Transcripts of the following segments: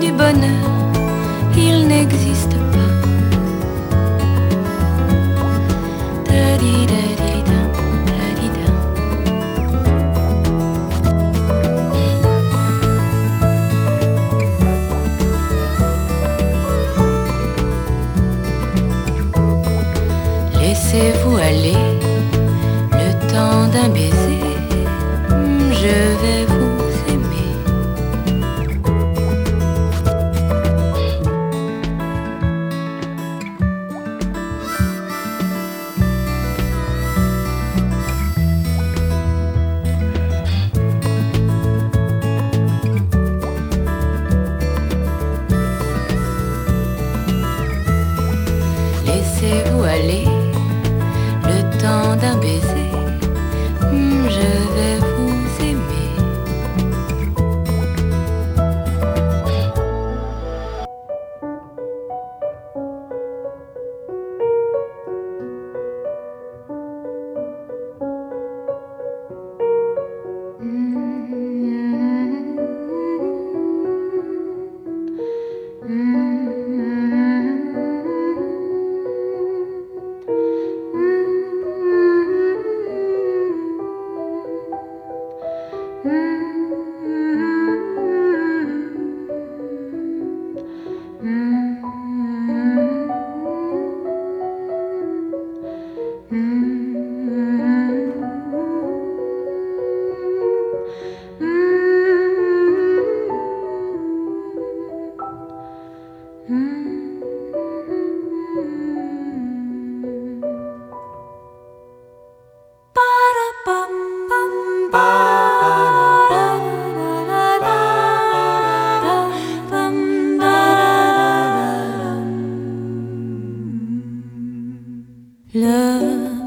du bonheur.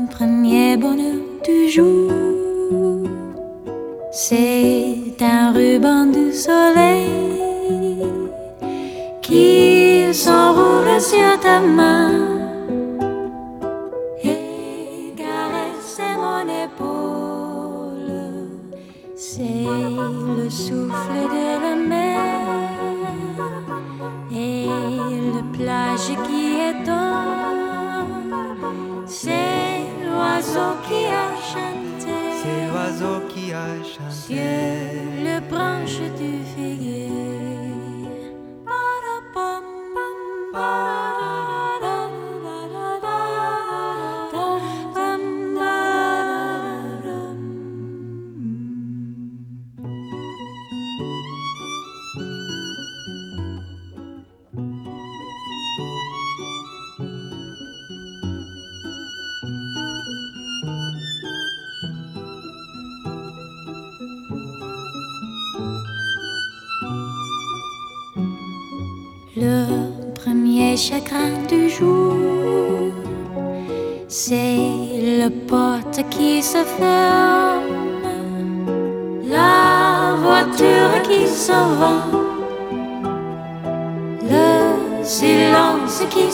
premier bonheur du jour. C'est un ruban du soleil qui s'enroule sur ta main. Yeah.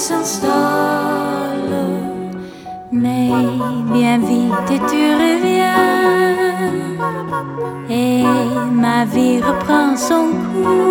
S'installe. Mais bien vite tu reviens et ma vie reprend son cours.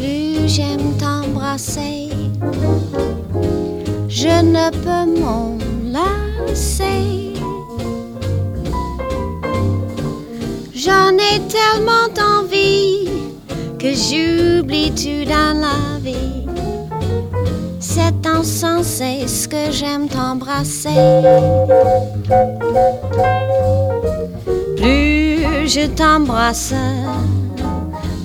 plus j'aime t'embrasser. Je ne peux m'en lasser. J'en ai tellement envie que j'oublie tout dans la vie? C'est insensé ce que j'aime t'embrasser? Plus je t'embrasse,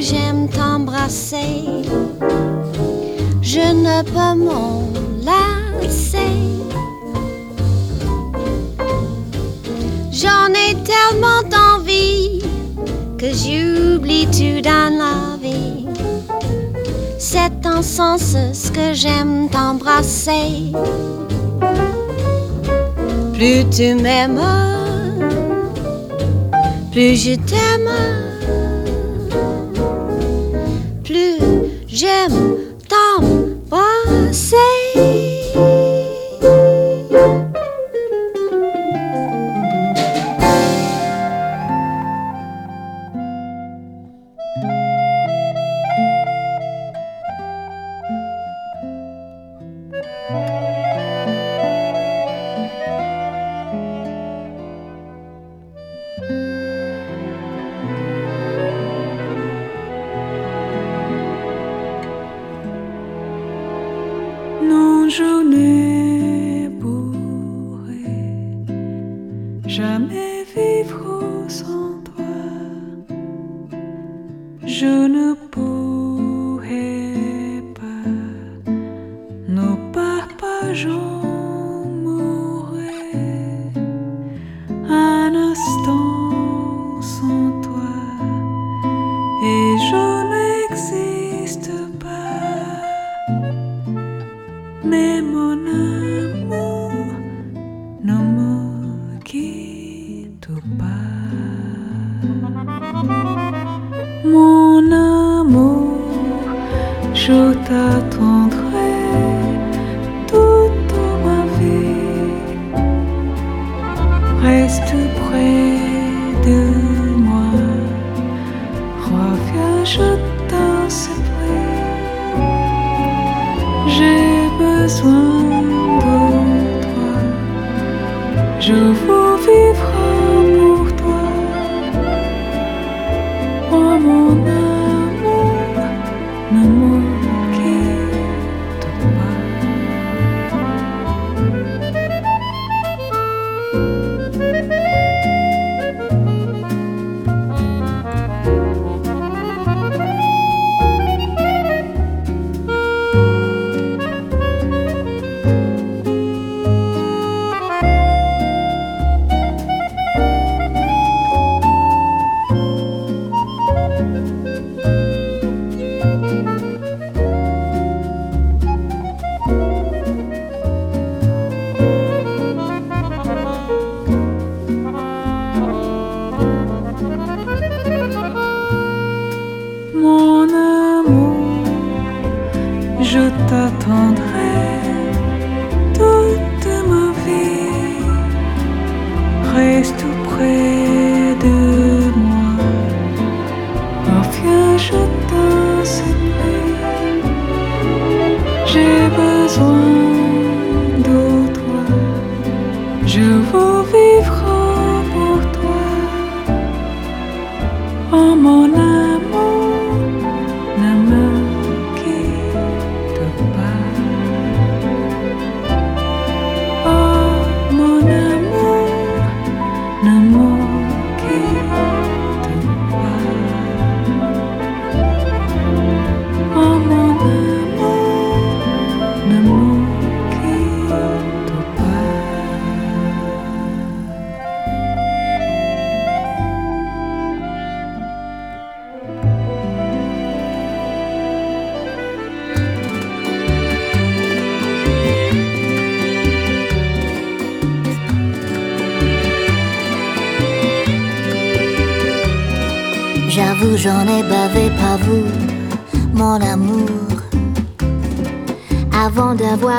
j'aime t'embrasser, je ne peux m'en lasser. J'en ai tellement d'envie que j'oublie tout dans la vie? C'est en sens ce que j'aime t'embrasser. Plus tu m'aimes, plus je t'aime. J'aime t'embrasser.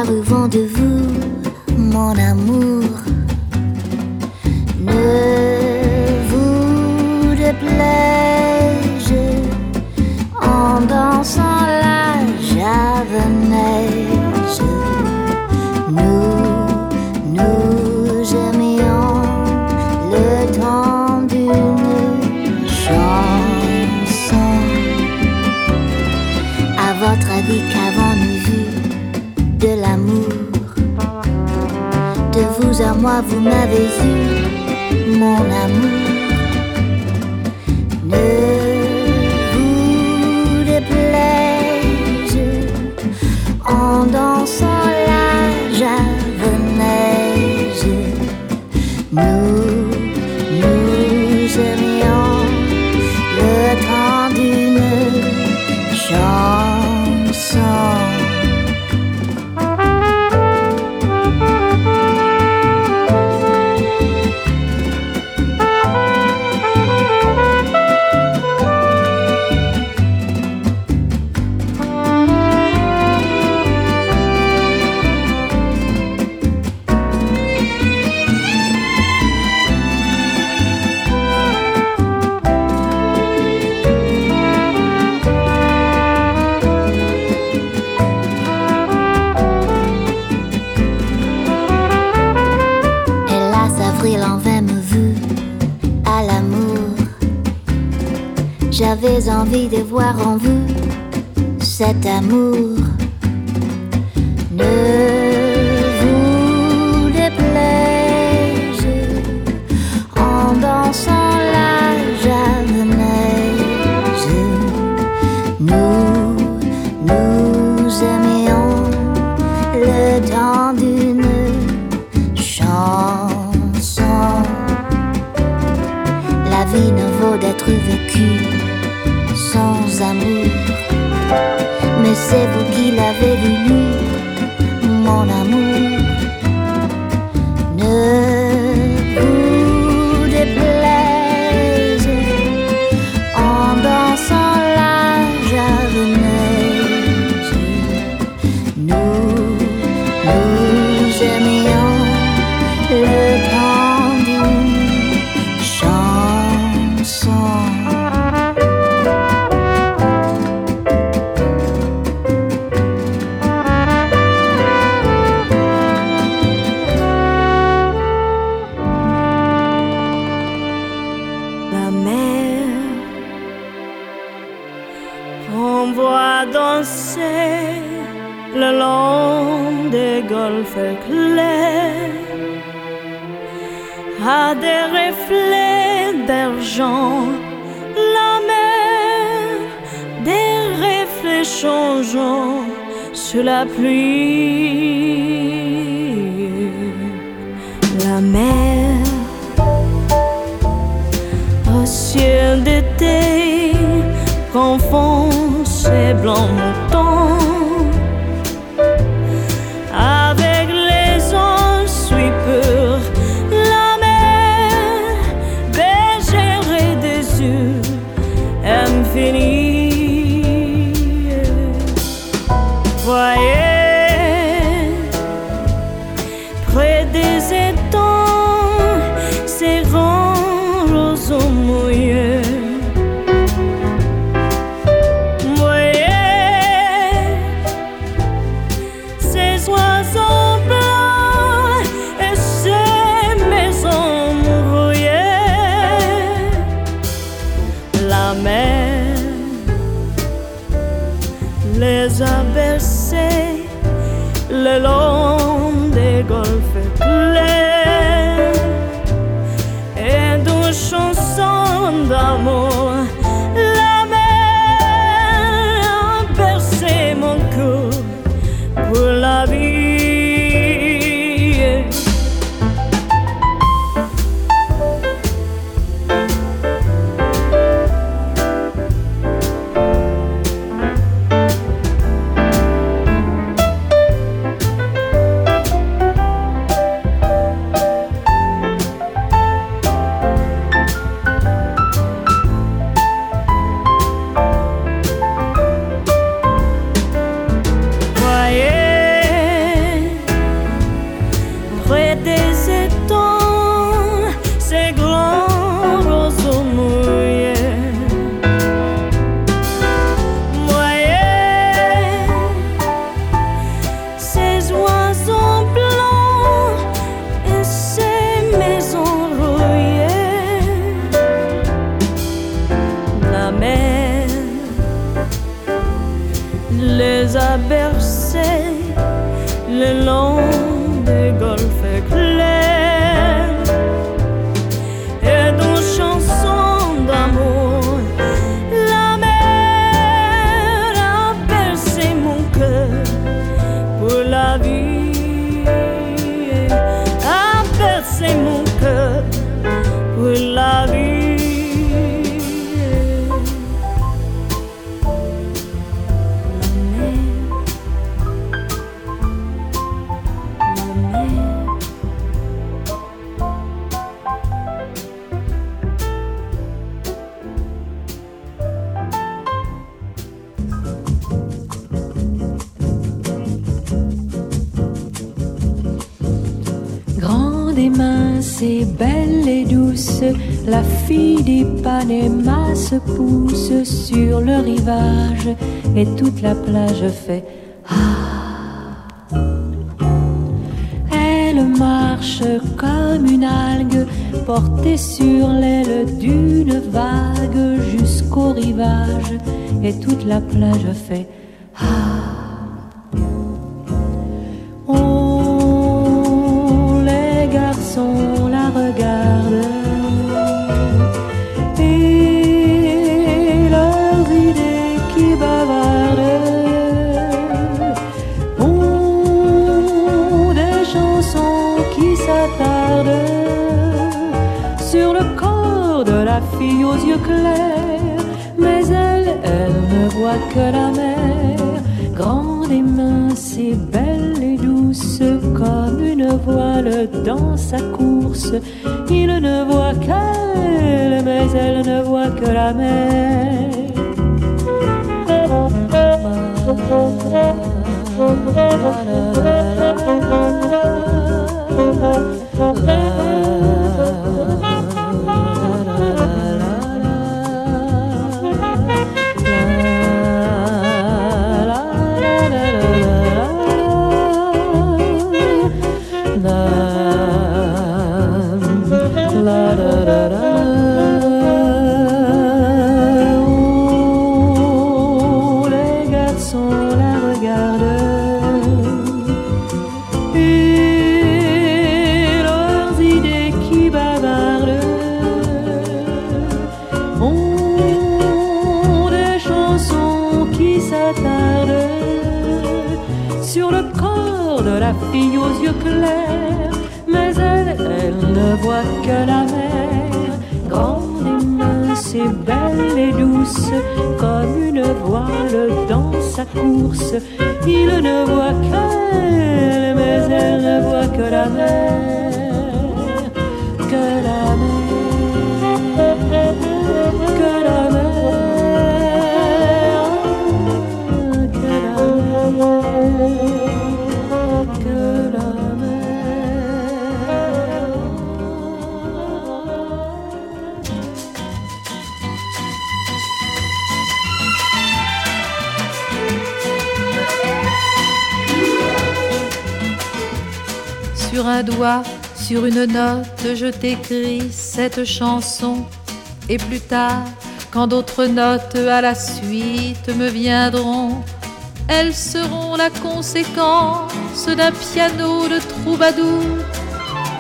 au vent de plusieurs mois vous m'avez eu, mon amour. La fille d'Ipanema se pousse sur le rivage et toute la plage fait Ah. Elle marche comme une algue portée sur l'aile d'une vague jusqu'au rivage et toute la plage fait aux yeux clairs, mais elle, elle ne voit que la mer, grande et mince et belle et douce, comme une voile dans sa course. Il ne voit qu'elle, mais elle ne voit que la mer. comme une voile dans sa course. Il ne voit qu'elle, mais elle ne voit que la mer. Sur un doigt, sur une note, je t'écris cette chanson. Et plus tard, quand d'autres notes à la suite me viendront, elles seront la conséquence d'un piano de troubadour,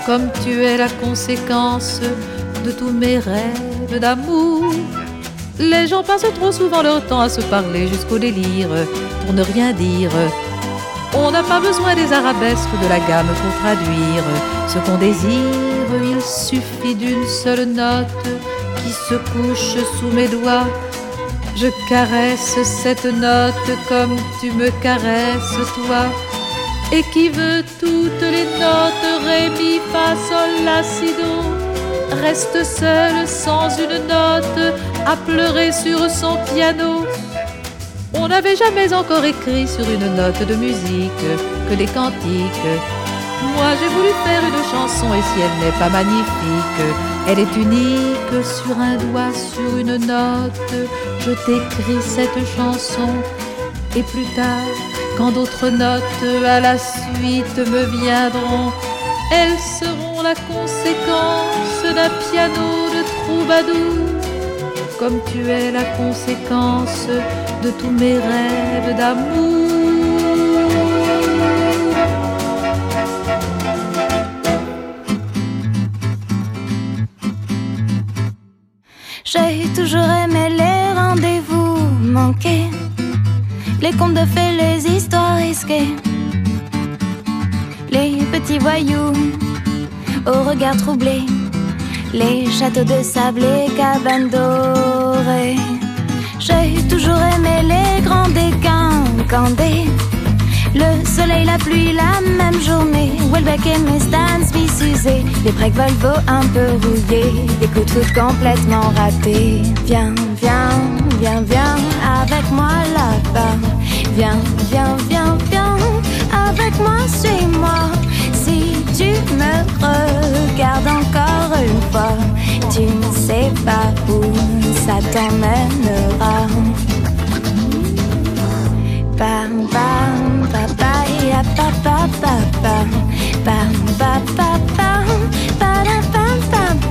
comme tu es la conséquence de tous mes rêves d'amour. Les gens passent trop souvent leur temps à se parler jusqu'au délire pour ne rien dire. On n'a pas besoin des arabesques de la gamme pour traduire ce qu'on désire. Il suffit d'une seule note qui se couche sous mes doigts. Je caresse cette note comme tu me caresses toi. Et qui veut toutes les notes, ré, mi, fa, sol, la, si, do, reste seul sans une note à pleurer sur son piano. On n'avait jamais encore écrit sur une note de musique que des cantiques. Moi j'ai voulu faire une chanson et si elle n'est pas magnifique, elle est unique sur un doigt, sur une note. Je t'écris cette chanson et plus tard, quand d'autres notes à la suite me viendront, elles seront la conséquence d'un piano de troubadour comme tu es la conséquence de tous mes rêves d'amour. J'ai toujours aimé les rendez-vous manqués, les contes de fées, les histoires risquées, les petits voyous au regard troublé les châteaux de sable, les cabanes dorées. J'ai toujours aimé les grands décancandés. Le soleil, la pluie, la même journée. Welbeck et mes Stan Smith usés. Breaks Volvo un peu rouillés. Des coups de foot complètement ratés. Viens, viens, viens, viens avec moi là-bas. Viens, viens, viens, viens avec moi, suis-moi. Me regardes encore une fois, tu ne sais pas où ça t'emmènera. Bam bam papa ya papa papa bam papa pam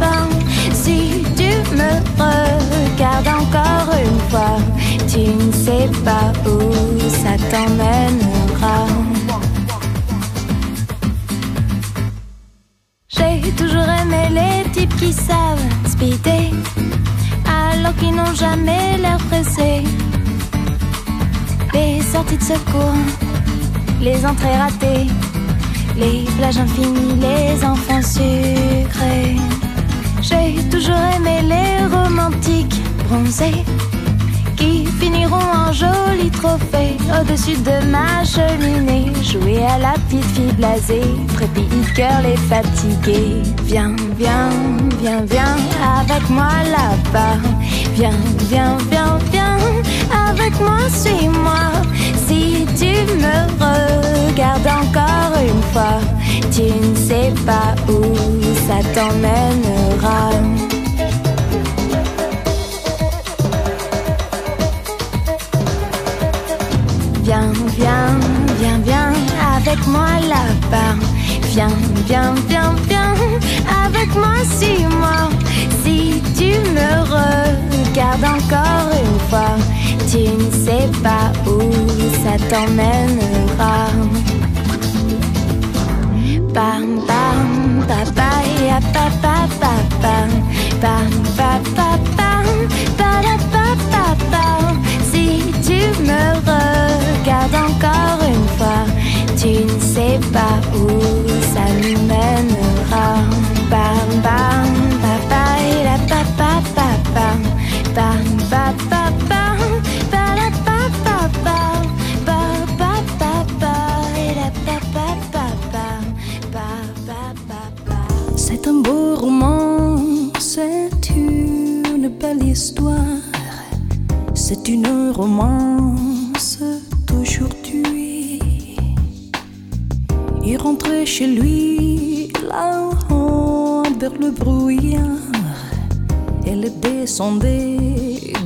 pam Si tu me regardes encore une fois, tu ne sais pas où ça t'emmènera. Toujours aimé les types qui savent speeder, alors qu'ils n'ont jamais l'air pressés. Les sorties de secours, les entrées ratées, les plages infinies, les enfants sucrés. J'ai toujours aimé les romantiques bronzés qui finiront en joli trophée au-dessus de ma cheminée. Jouer à la petite fille blasée, de cœur les fatigués. Viens, viens, viens, viens avec moi là-bas. Viens, viens, viens, viens avec moi, suis-moi. Si tu me regardes encore une fois, tu ne sais pas où ça t'emmènera. Viens, viens, viens, avec moi là-bas. Viens, viens, viens, viens avec moi, suis-moi. Si tu me regardes encore une fois, tu ne sais pas où ça t'emmènera. Bam, bam, papa, ya papa, papa, bam, papa, bam, papa, papa. Si tu me regardes encore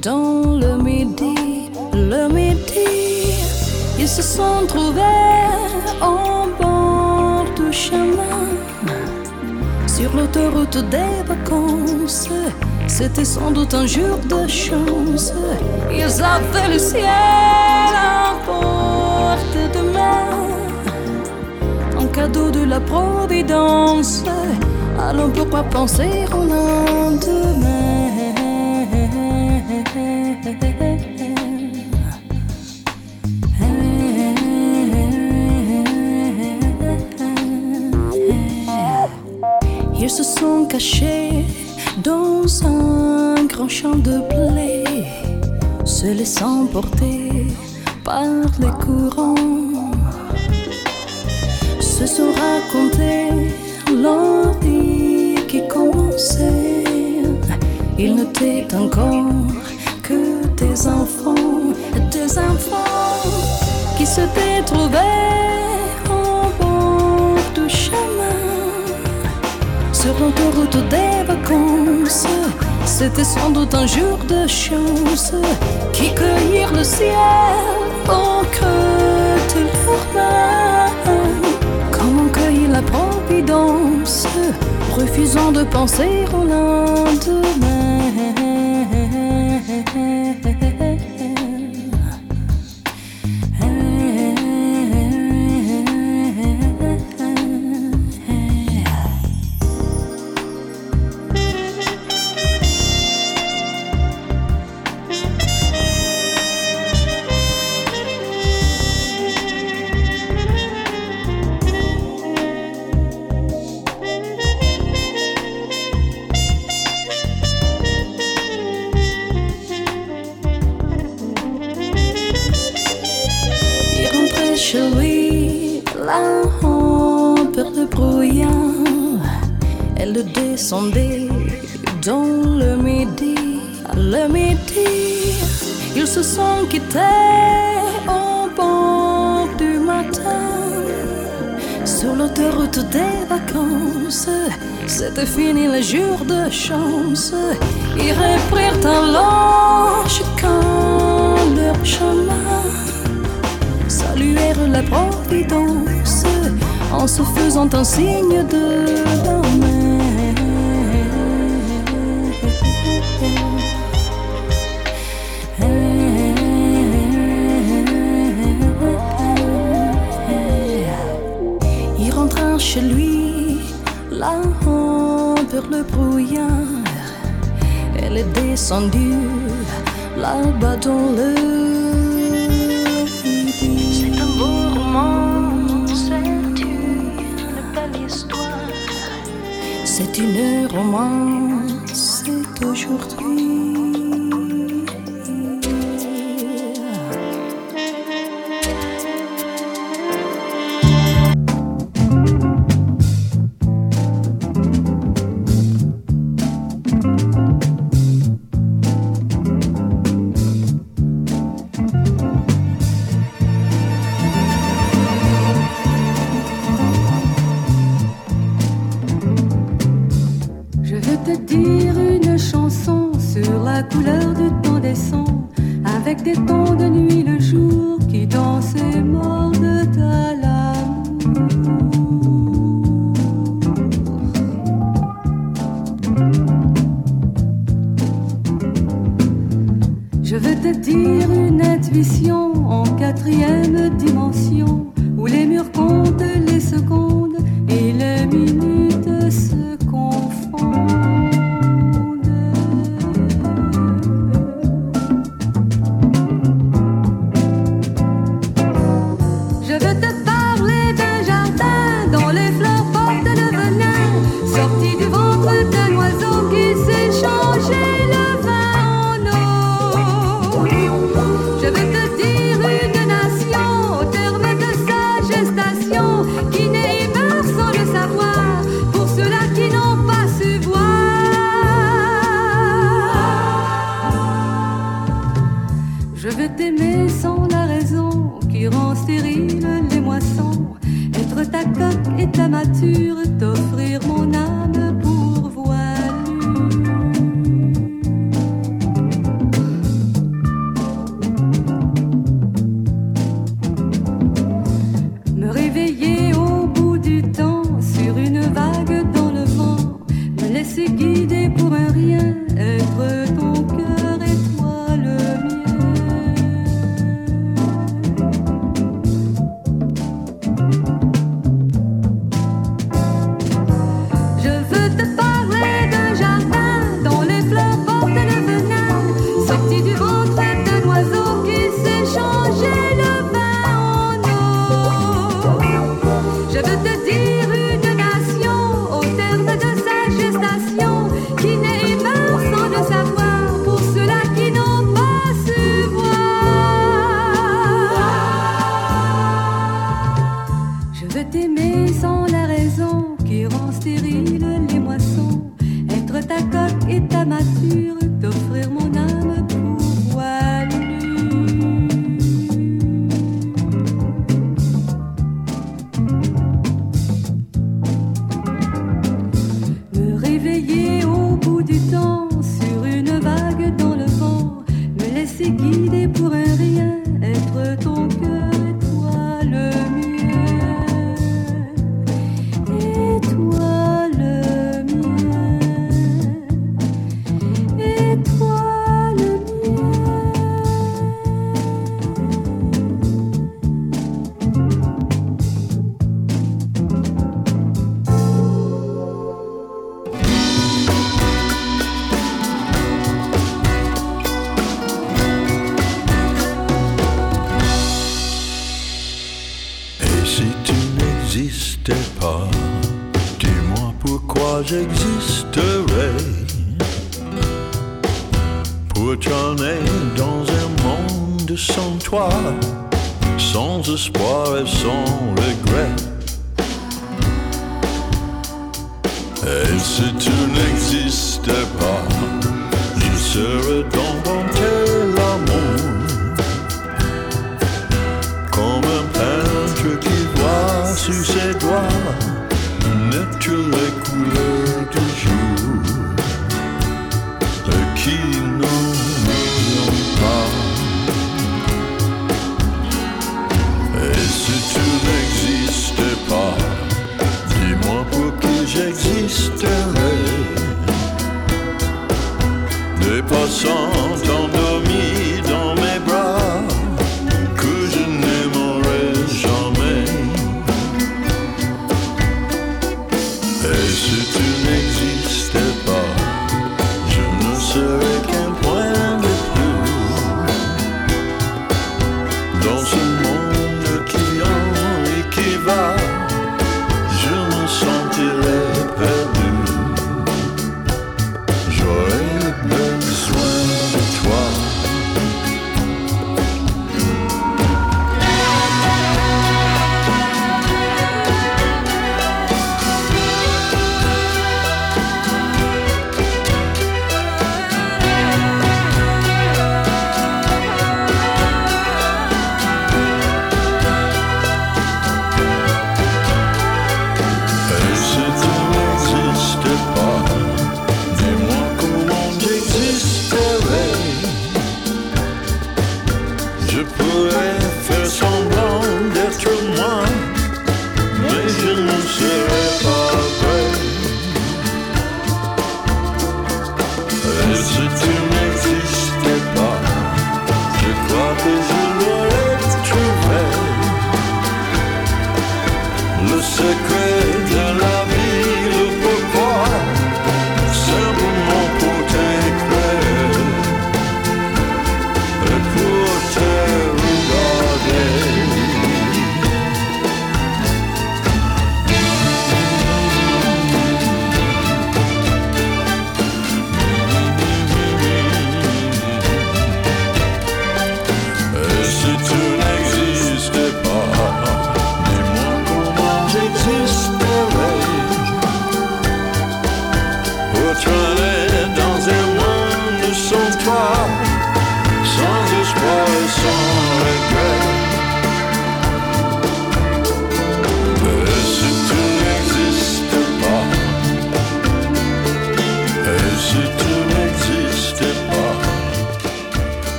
dans le midi, le midi. Ils se sont trouvés en bord du chemin sur l'autoroute des vacances. C'était sans doute un jour de chance. Ils avaient le ciel à portée de main, un cadeau de la providence. Alors pourquoi penser au lendemain? Se cachés dans un grand champ de blé, se laissant porter par les courants, se sont racontés l'envie qui commençait. Ils n'étaient encore que des enfants, des enfants qui s'étaient trouvés l'autoroute des vacances. C'était sans doute un jour de chance qui cueillirent le ciel au creux de leurs mains. Comme on cueille la providence, refusant de penser au lendemain. Chance. Ils reprirent alors chacun leur chemin saluèrent la providence en se faisant un signe de le brouillard. Elle est descendue là-bas dans le C'est un beau roman, c'est une belle histoire. C'est une romance, c'est aujourd'hui. Je la couleur du temps des sons, avec des tons de nuit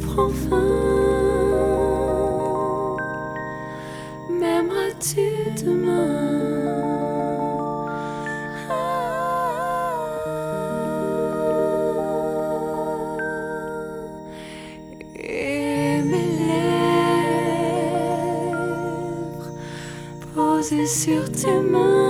prend fin. M'aimeras-tu demain? Et mes lèvres posées sur tes mains.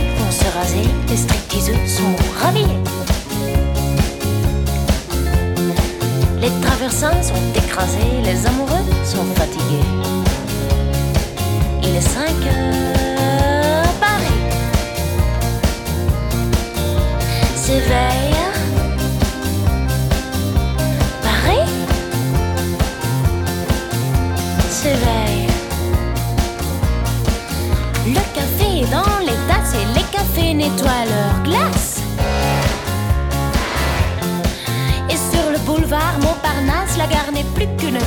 les stripteaseux sont ravis. Les traversins sont écrasés, les amoureux sont fatigués. Il est 5 heures, cafés nettoient leurs glaces. Et sur le boulevard Montparnasse, la gare n'est plus qu'une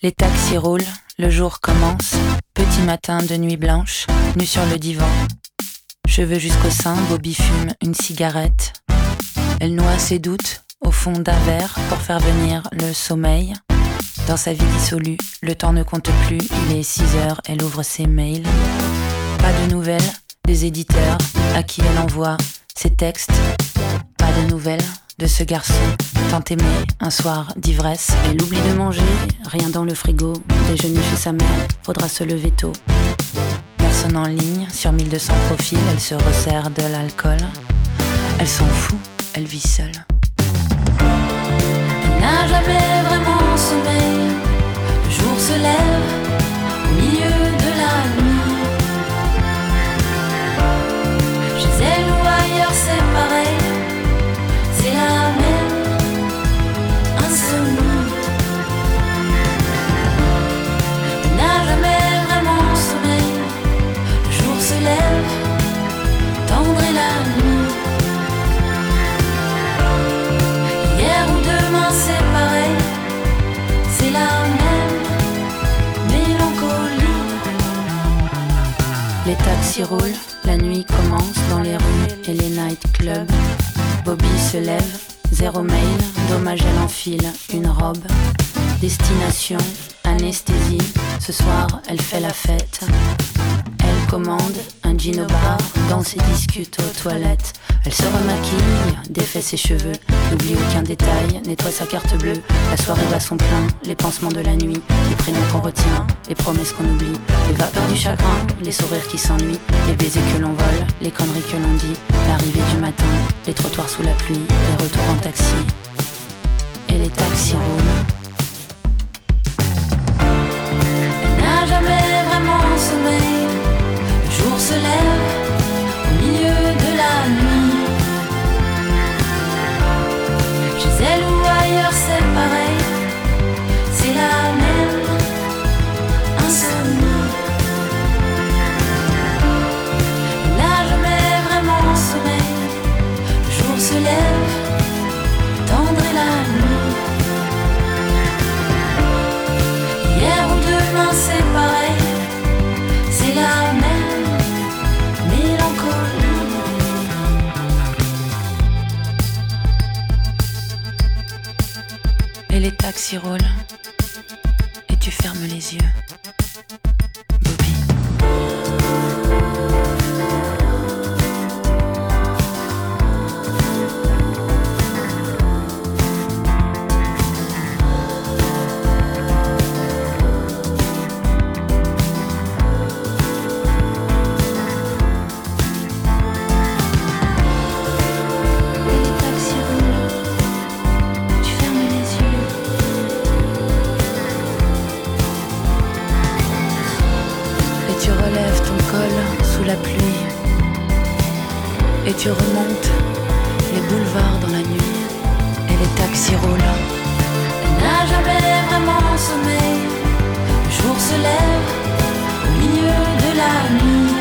Les taxis roulent, le jour commence. Petit matin de nuit blanche, nu sur le divan. Cheveux jusqu'au sein, Bobby fume une cigarette. Elle noie ses doutes au fond d'un verre pour faire venir le sommeil. Dans sa vie dissolue, le temps ne compte plus, il est 6 heures, elle ouvre ses mails. Pas de nouvelles des éditeurs à qui elle envoie ses textes. Pas de nouvelles de ce garçon tant aimé un soir d'ivresse. Elle oublie de manger, rien dans le frigo. Déjeuner chez sa mère, faudra se lever tôt. Personne en ligne, sur 1200 profils, elle se resserre de l'alcool. Elle s'en fout, elle vit seule. Elle n'a jamais vraiment sommeil. Le jour se lève milieu de la nuit. c'est pareil, c'est la même insomnie. Il n'a jamais vraiment sommeil, le jour se lève, tendre est la nuit. Taxis roulent, la nuit commence dans les rues et les nightclubs. Bobby se lève, zéro mail, dommage elle enfile une robe. Destination, anesthésie, ce soir elle fait la fête. Commande un gin au bar, danse et discute aux toilettes. Elle se remaquille, défait ses cheveux, n'oublie aucun détail, nettoie sa carte bleue. La soirée va son plein, les pansements de la nuit, les prénoms qu'on retient, les promesses qu'on oublie, les vapeurs du chagrin, les sourires qui s'ennuient, les baisers que l'on vole, les conneries que l'on dit, l'arrivée du matin, les trottoirs sous la pluie, les retours en taxi. Et les taxis roulent. Elle n'a jamais vraiment sommeil. Se lève au milieu de la nuit. Chez elle ou ailleurs, c'est pareil. C'est la même insomnie. Elle n'a jamais vraiment sommeil. Le jour se lève, tendre est la nuit. Hier ou demain c'est pareil, les taxis roulent. Et tu fermes les yeux. Tu remontes les boulevards dans la nuit. Et les taxis roulent. Elle n'a jamais vraiment sommeil. Le jour se lève au milieu de la nuit.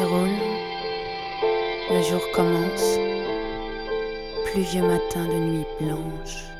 Roulent. Le jour commence. Pluvieux matin de nuit blanche.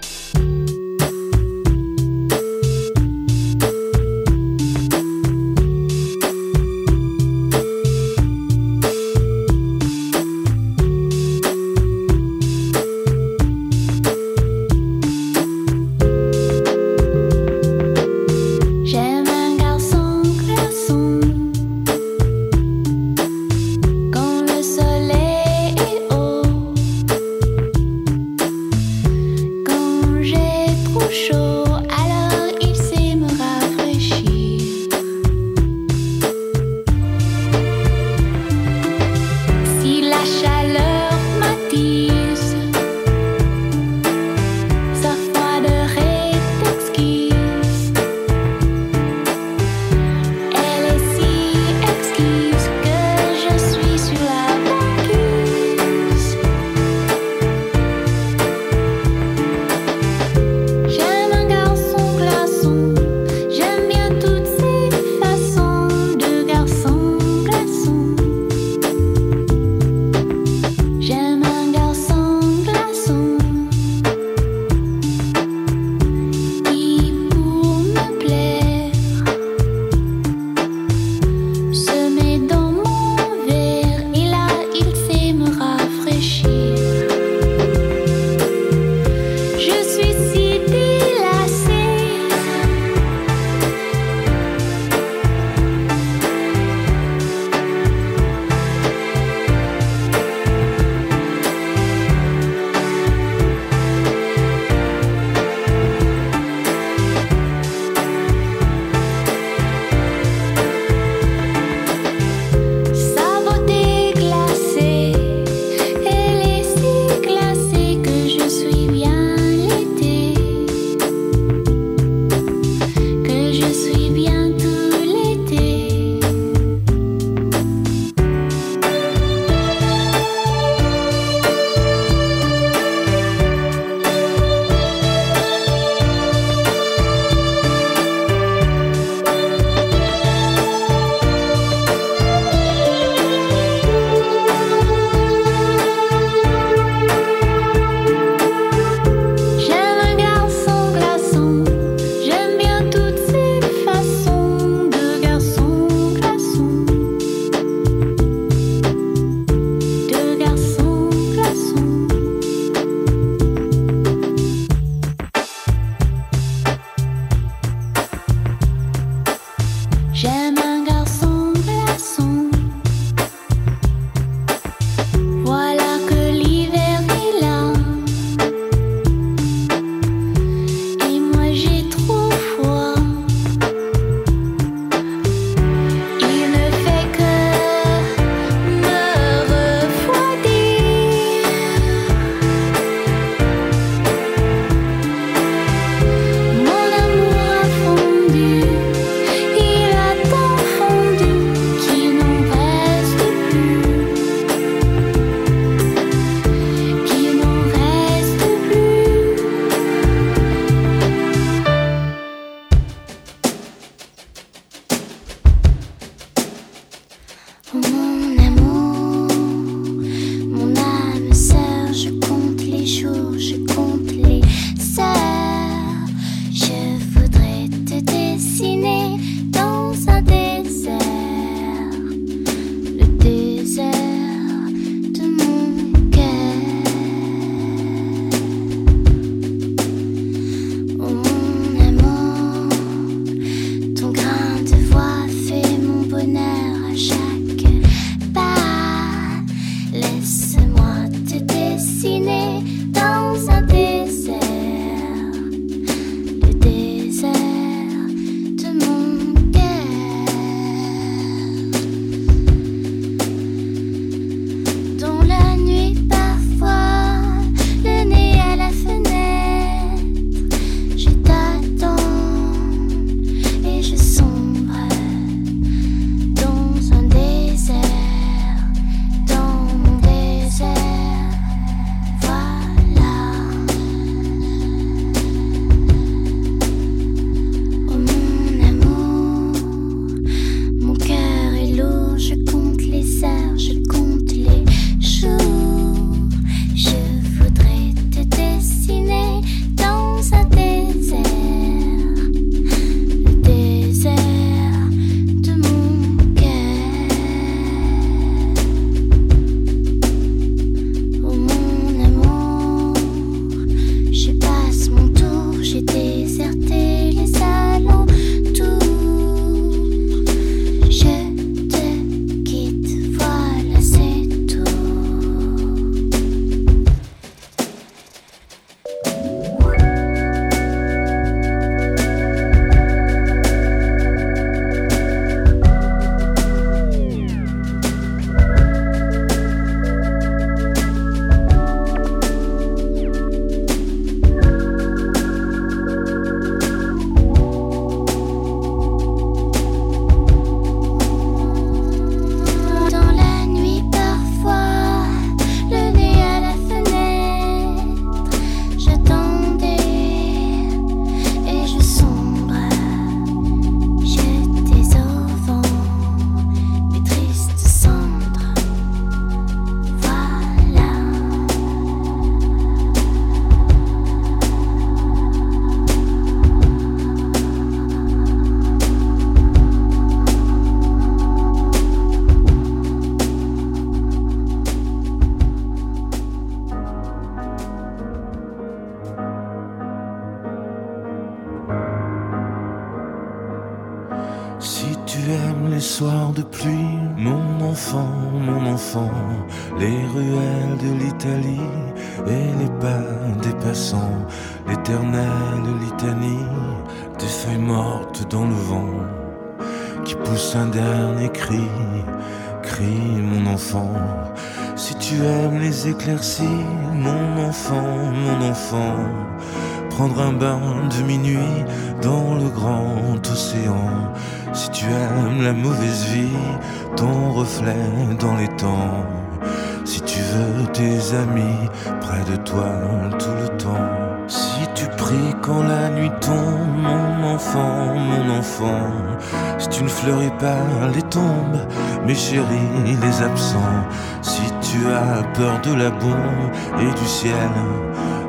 Peur de la bombe et du ciel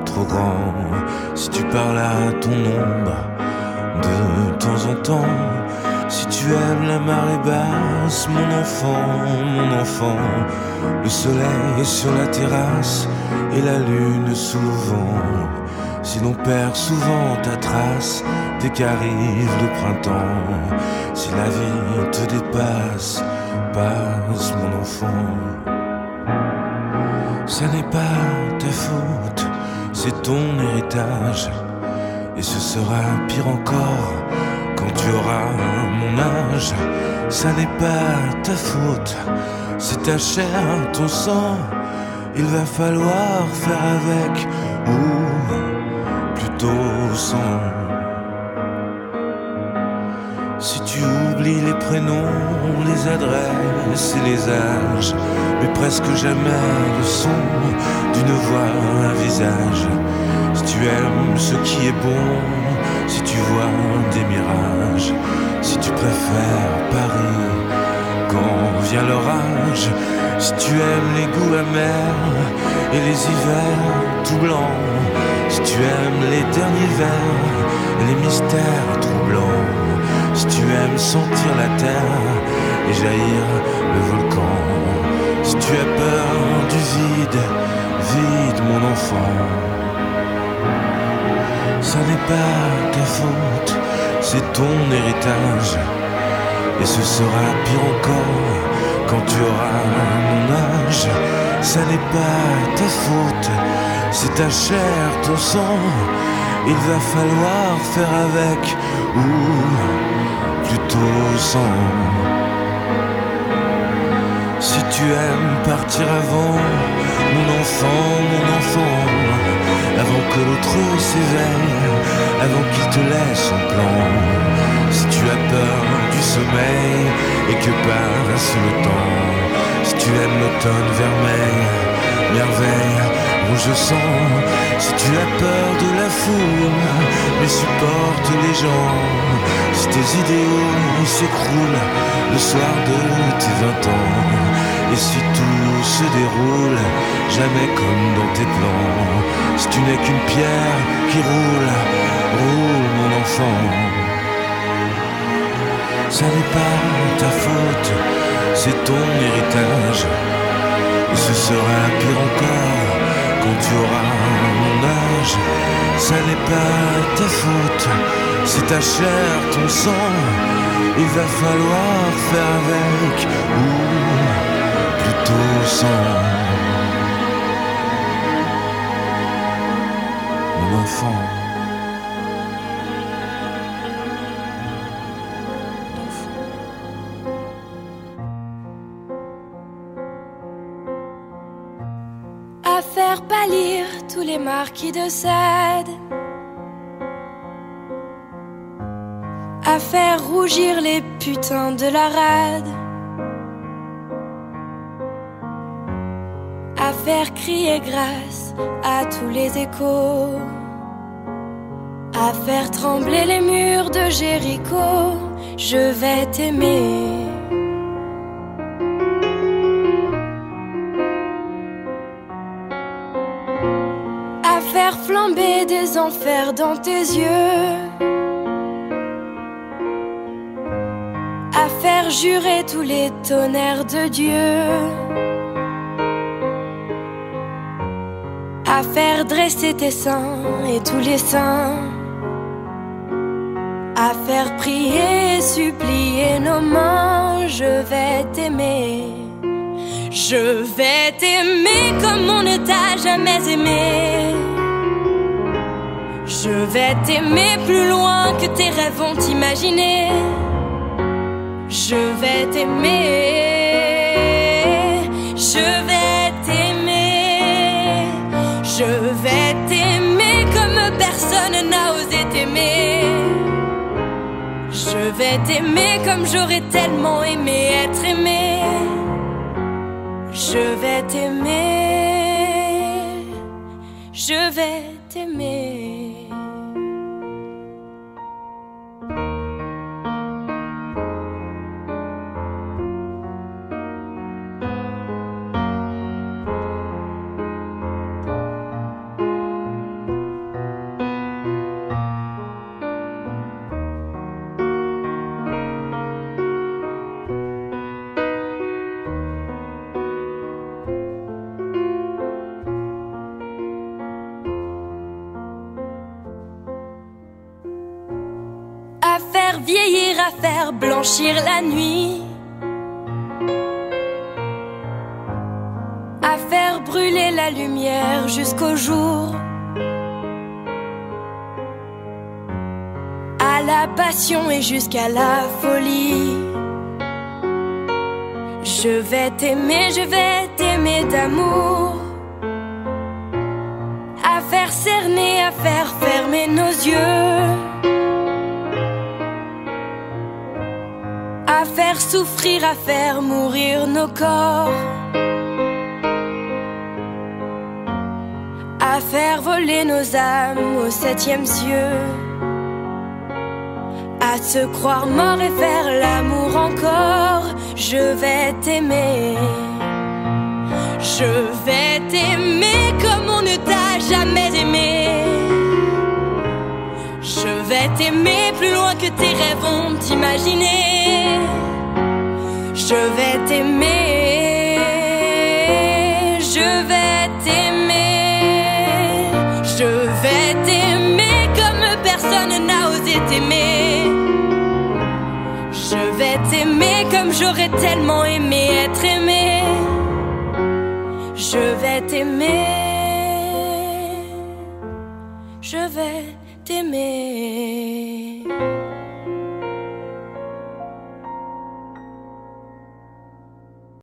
trop grand. Si tu parles à ton ombre de temps en temps. Si tu aimes la marée basse, mon enfant, mon enfant, le soleil est sur la terrasse et la lune sous le vent. Si l'on perd souvent ta trace dès qu'arrive le printemps, si la vie te dépasse, passe mon enfant. Ce n'est pas ta faute, c'est ton héritage. Et ce sera pire encore quand tu auras mon âge. Ça n'est pas ta faute, c'est ta chair, ton sang. Il va falloir faire avec ou plutôt sans. Si tu oublies les prénoms, les adresses et les âges, mais presque jamais le son d'une voix, un visage. Si tu aimes ce qui est bon, si tu vois des mirages, si tu préfères Paris quand vient l'orage, si tu aimes les goûts amers et les hivers tout blancs, si tu aimes les derniers vers et les mystères troublants, si tu aimes sentir la terre et jaillir le volcan, si tu as peur du vide, vide mon enfant. Ça n'est pas ta faute, c'est ton héritage. Et ce sera pire encore quand tu auras mon âge. Ça n'est pas ta faute, c'est ta chair, ton sang. Il va falloir faire avec ou plutôt sans. Si tu aimes partir avant, mon enfant, mon enfant, avant que l'autre s'éveille, avant qu'il te laisse en plan. Si tu as peur du sommeil et que passe le temps, si tu aimes l'automne vermeil, merveille, rouge sang, si tu as peur de la foule, mais supporte les gens, si tes idéaux s'écroulent le soir de tes vingt ans, et si tout se déroule jamais comme dans tes plans, si tu n'es qu'une pierre qui roule, roule mon enfant. Ça n'est pas ta faute, c'est ton héritage. Et ce sera tu auras mon âge. Ça n'est pas ta faute, c'est ta chair, ton sang. Il va falloir faire avec ou plutôt sans. Mon enfant. Les marquis de Sade, à faire rougir les putains de la rade, à faire crier grâce à tous les échos, à faire trembler les murs de Jéricho. Je vais t'aimer. Des enfers dans tes yeux, à faire jurer tous les tonnerres de Dieu, à faire dresser tes seins et tous les saints, à faire prier et supplier nos mains. je vais t'aimer. Je vais t'aimer comme on ne t'a jamais aimé. Je vais t'aimer plus loin que tes rêves vont t'imaginer. Je vais t'aimer. Je vais t'aimer. Je vais t'aimer comme personne n'a osé t'aimer. Je vais t'aimer comme j'aurais tellement aimé être aimé. Je vais t'aimer. Je vais t'aimer. Faire blanchir la nuit, à faire brûler la lumière jusqu'au jour, à la passion et jusqu'à la folie. Je vais t'aimer, je vais t'aimer d'amour. À faire cerner, à faire fermer nos yeux. Souffrir, à faire mourir nos corps, à faire voler nos âmes au septième cieux, à se croire mort et faire l'amour encore. Je vais t'aimer, je vais t'aimer comme on ne t'a jamais aimé. Je vais t'aimer plus loin que tes rêves vont t'imaginer. Je vais t'aimer, je vais t'aimer, je vais t'aimer comme personne n'a osé t'aimer. Je vais t'aimer comme j'aurais tellement aimé être aimé. Je vais t'aimer.